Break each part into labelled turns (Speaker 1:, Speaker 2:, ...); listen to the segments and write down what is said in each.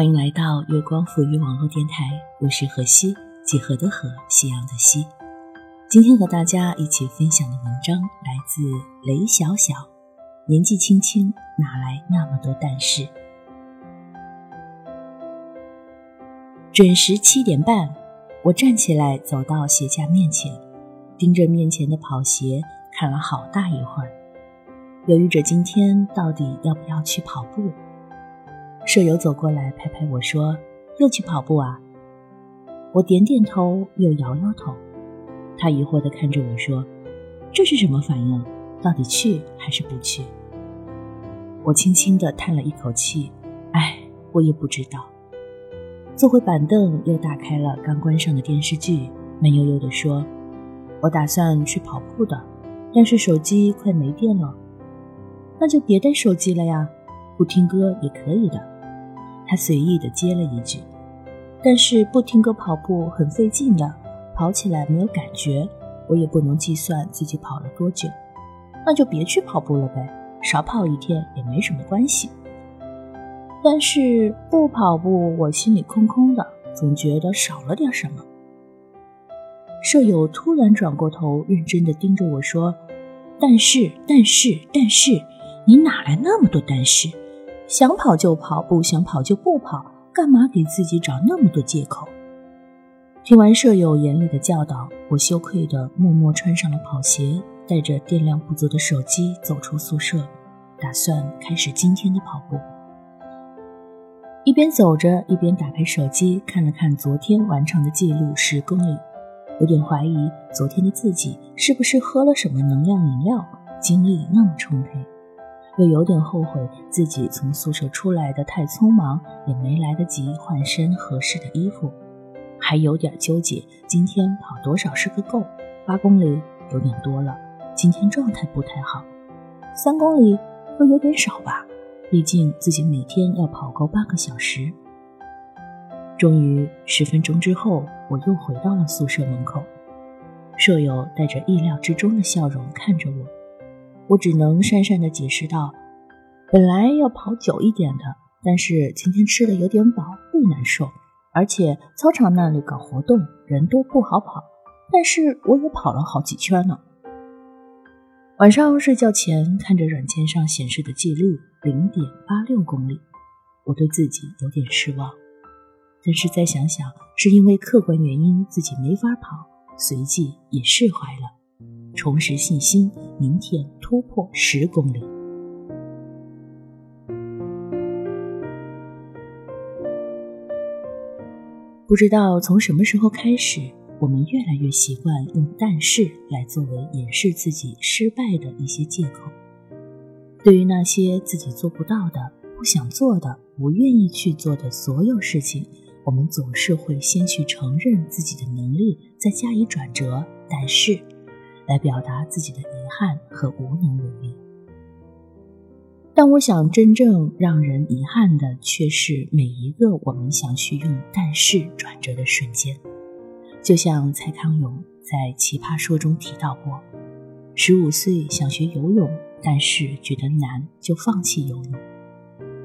Speaker 1: 欢迎来到月光赋予网络电台，我是何西，几何的何，夕阳的西。今天和大家一起分享的文章来自雷小小。年纪轻轻，哪来那么多但是？准时七点半，我站起来走到鞋架面前，盯着面前的跑鞋看了好大一会儿，犹豫着今天到底要不要去跑步。舍友走过来拍拍我说：“又去跑步啊？”我点点头，又摇摇头。他疑惑地看着我说：“这是什么反应？到底去还是不去？”我轻轻地叹了一口气：“哎，我也不知道。”坐回板凳，又打开了刚关上的电视剧，闷悠悠地说：“我打算去跑步的，但是手机快没电了。那就别带手机了呀，不听歌也可以的。”他随意地接了一句：“但是不听歌跑步很费劲的，跑起来没有感觉，我也不能计算自己跑了多久。那就别去跑步了呗，少跑一天也没什么关系。但是不跑步，我心里空空的，总觉得少了点什么。”舍友突然转过头，认真地盯着我说：“但是，但是，但是，你哪来那么多但是？”想跑就跑，不想跑就不跑，干嘛给自己找那么多借口？听完舍友严厉的教导，我羞愧的默默穿上了跑鞋，带着电量不足的手机走出宿舍，打算开始今天的跑步。一边走着，一边打开手机看了看昨天完成的记录十公里，有点怀疑昨天的自己是不是喝了什么能量饮料，精力那么充沛。又有点后悔自己从宿舍出来的太匆忙，也没来得及换身合适的衣服，还有点纠结今天跑多少是个够。八公里有点多了，今天状态不太好。三公里又有点少吧，毕竟自己每天要跑够八个小时。终于十分钟之后，我又回到了宿舍门口，舍友带着意料之中的笑容看着我。我只能讪讪地解释道：“本来要跑久一点的，但是今天吃的有点饱，胃难受。而且操场那里搞活动，人多不好跑。但是我也跑了好几圈呢。”晚上睡觉前看着软件上显示的记录，零点八六公里，我对自己有点失望。但是再想想，是因为客观原因自己没法跑，随即也释怀了。重拾信心，明天突破十公里。不知道从什么时候开始，我们越来越习惯用“但是”来作为掩饰自己失败的一些借口。对于那些自己做不到的、不想做的、不愿意去做的所有事情，我们总是会先去承认自己的能力，再加以转折。但是。来表达自己的遗憾和无能为力，但我想真正让人遗憾的，却是每一个我们想去用“但是”转折的瞬间。就像蔡康永在《奇葩说》中提到过：十五岁想学游泳，但是觉得难，就放弃游泳；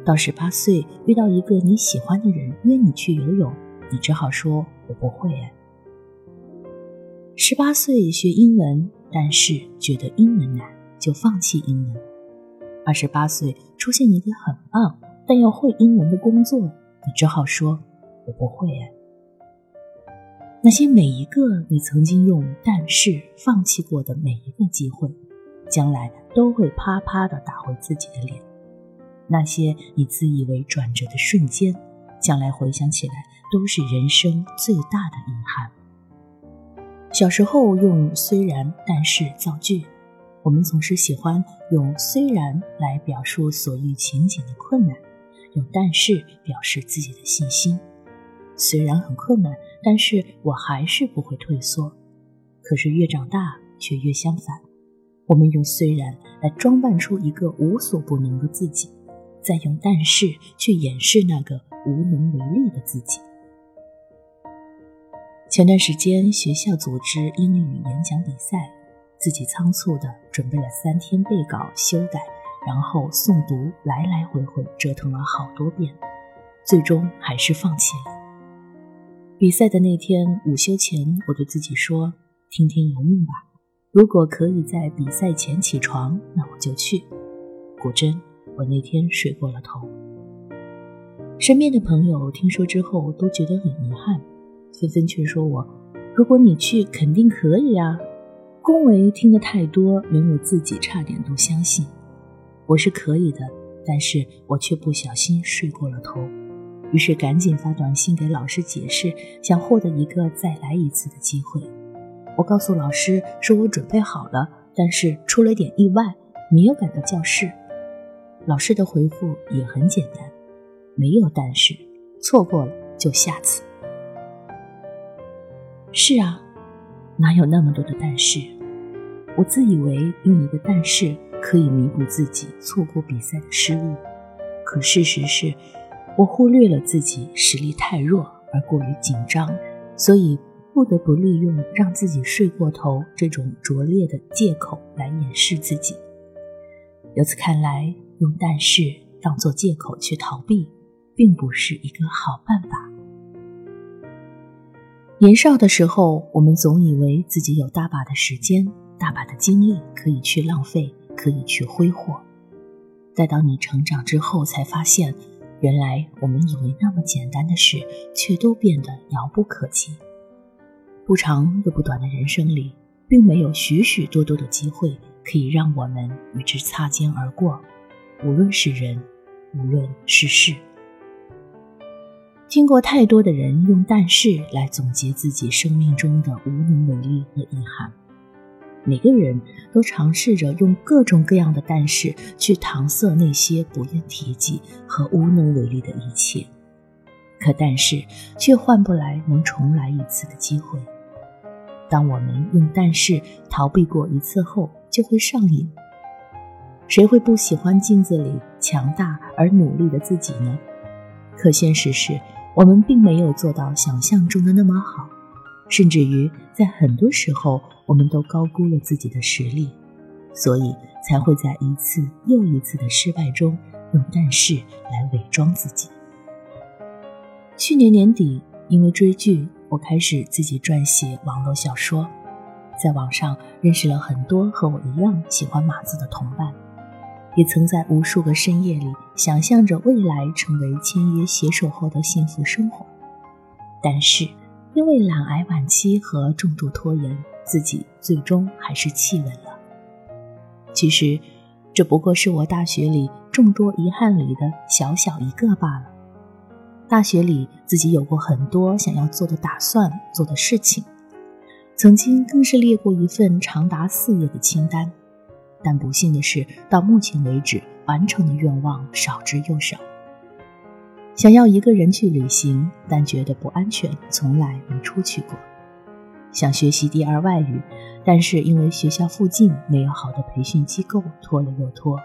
Speaker 1: 到十八岁遇到一个你喜欢的人约你去游泳，你只好说：“我不会。”。十八岁学英文，但是觉得英文难，就放弃英文。二十八岁出现一个很棒但要会英文的工作，你只好说：“我不会。”哎，那些每一个你曾经用“但是”放弃过的每一个机会，将来都会啪啪的打回自己的脸。那些你自以为转折的瞬间，将来回想起来都是人生最大的遗憾。小时候用“虽然”“但是”造句，我们总是喜欢用“虽然”来表述所遇情景的困难，用“但是”表示自己的信心。虽然很困难，但是我还是不会退缩。可是越长大，却越相反。我们用“虽然”来装扮出一个无所不能的自己，再用“但是”去掩饰那个无能为力的自己。前段时间学校组织英语演讲比赛，自己仓促的准备了三天备稿修改，然后诵读，来来回回折腾了好多遍。最终还是放弃了。比赛的那天午休前，我对自己说：“听天由命吧，如果可以在比赛前起床，那我就去。”果真，我那天睡过了头。身边的朋友听说之后都觉得很遗憾，纷纷劝说我：“如果你去，肯定可以啊。”恭维听得太多，连我自己差点都相信我是可以的，但是我却不小心睡过了头，于是赶紧发短信给老师解释，想获得一个再来一次的机会。我告诉老师说我准备好了，但是出了点意外，没有赶到教室。老师的回复也很简单，没有但是，错过了就下次。是啊，哪有那么多的但是？我自以为用一个但是可以弥补自己错过比赛的失误，可事实是，我忽略了自己实力太弱而过于紧张，所以不得不利用让自己睡过头这种拙劣的借口来掩饰自己。由此看来，用但是当做借口去逃避，并不是一个好办法。年少的时候，我们总以为自己有大把的时间。大把的精力可以去浪费，可以去挥霍。待到你成长之后，才发现，原来我们以为那么简单的事，却都变得遥不可及。不长又不短的人生里，并没有许许多多的机会可以让我们与之擦肩而过。无论是人，无论是事，听过太多的人用“但是”来总结自己生命中的无能为力和遗憾。每个人都尝试着用各种各样的“但是”去搪塞那些不愿提及和无能为力的一切，可但是却换不来能重来一次的机会。当我们用“但是”逃避过一次后，就会上瘾。谁会不喜欢镜子里强大而努力的自己呢？可现实是，我们并没有做到想象中的那么好。甚至于，在很多时候，我们都高估了自己的实力，所以才会在一次又一次的失败中用“但是”来伪装自己。去年年底，因为追剧，我开始自己撰写网络小说，在网上认识了很多和我一样喜欢码字的同伴，也曾在无数个深夜里想象着未来成为签约携手后的幸福生活，但是。因为懒癌晚期和重度拖延，自己最终还是气稳了。其实，这不过是我大学里众多遗憾里的小小一个罢了。大学里，自己有过很多想要做的打算、做的事情，曾经更是列过一份长达四页的清单。但不幸的是，到目前为止，完成的愿望少之又少。想要一个人去旅行，但觉得不安全，从来没出去过。想学习第二外语，但是因为学校附近没有好的培训机构，拖了又拖。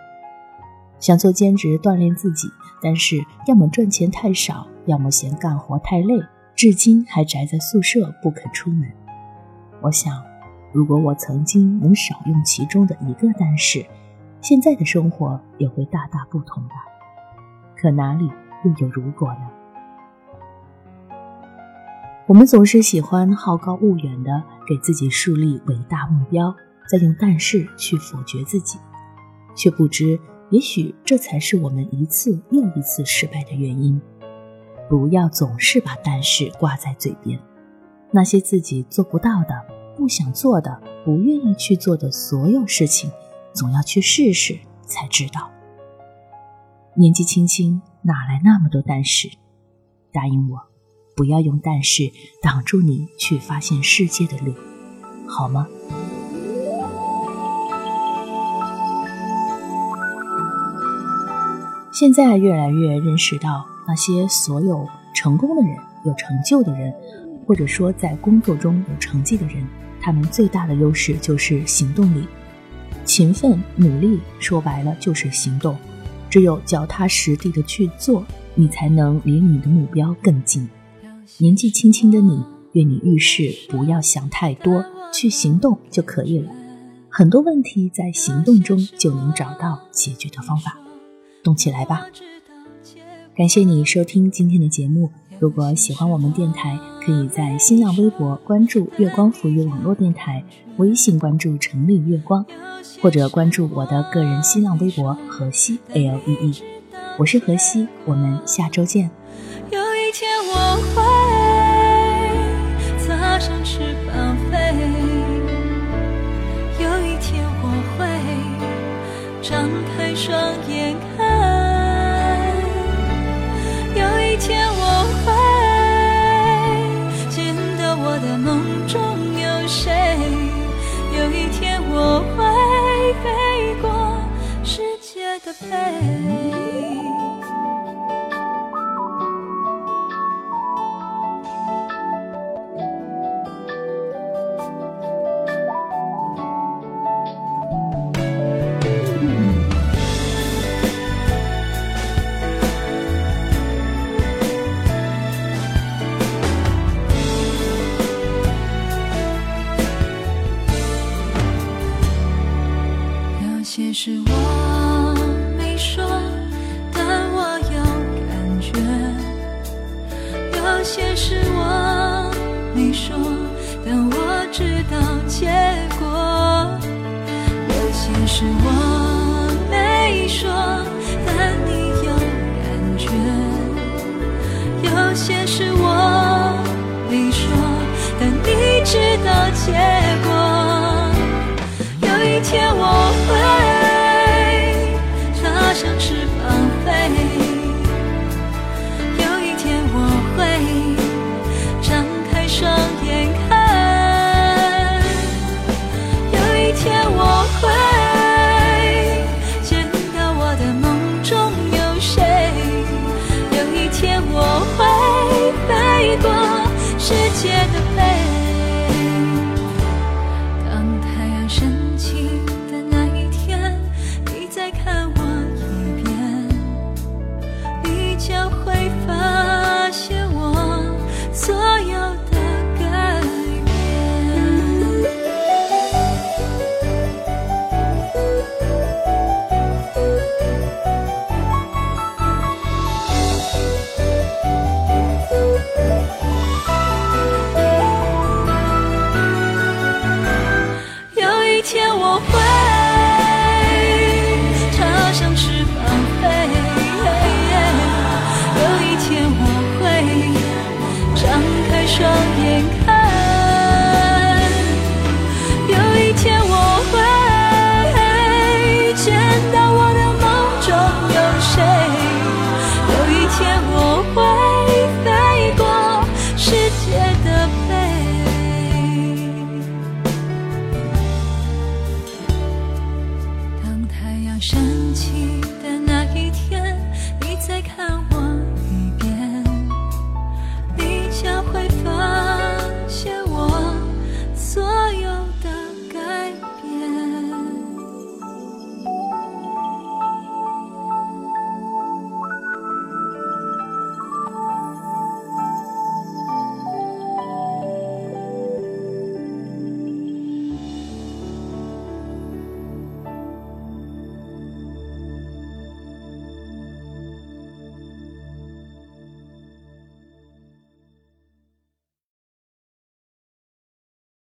Speaker 1: 想做兼职锻炼自己，但是要么赚钱太少，要么嫌干活太累，至今还宅在宿舍不肯出门。我想，如果我曾经能少用其中的一个但是，现在的生活也会大大不同吧。可哪里？又有如果呢？我们总是喜欢好高骛远的给自己树立伟大目标，再用但是去否决自己，却不知也许这才是我们一次又一次失败的原因。不要总是把但是挂在嘴边，那些自己做不到的、不想做的、不愿意去做的所有事情，总要去试试才知道。年纪轻轻。哪来那么多但是？答应我，不要用但是挡住你去发现世界的路，好吗？现在越来越认识到，那些所有成功的人、有成就的人，或者说在工作中有成绩的人，他们最大的优势就是行动力、勤奋努力说白了就是行动。只有脚踏实地的去做你才能离你的目标更近。年纪轻轻的你愿你遇事不要想太多去行动就可以了。很多问题在行动中就能找到解决的方法。动起来吧。感谢你收听今天的节目如果喜欢我们电台可以在新浪微博关注“月光浮语”网络电台，微信关注“成立月光”，或者关注我的个人新浪微博“河西 L E E”。我是河西，我们下周见。
Speaker 2: 有一天我会。前。给我温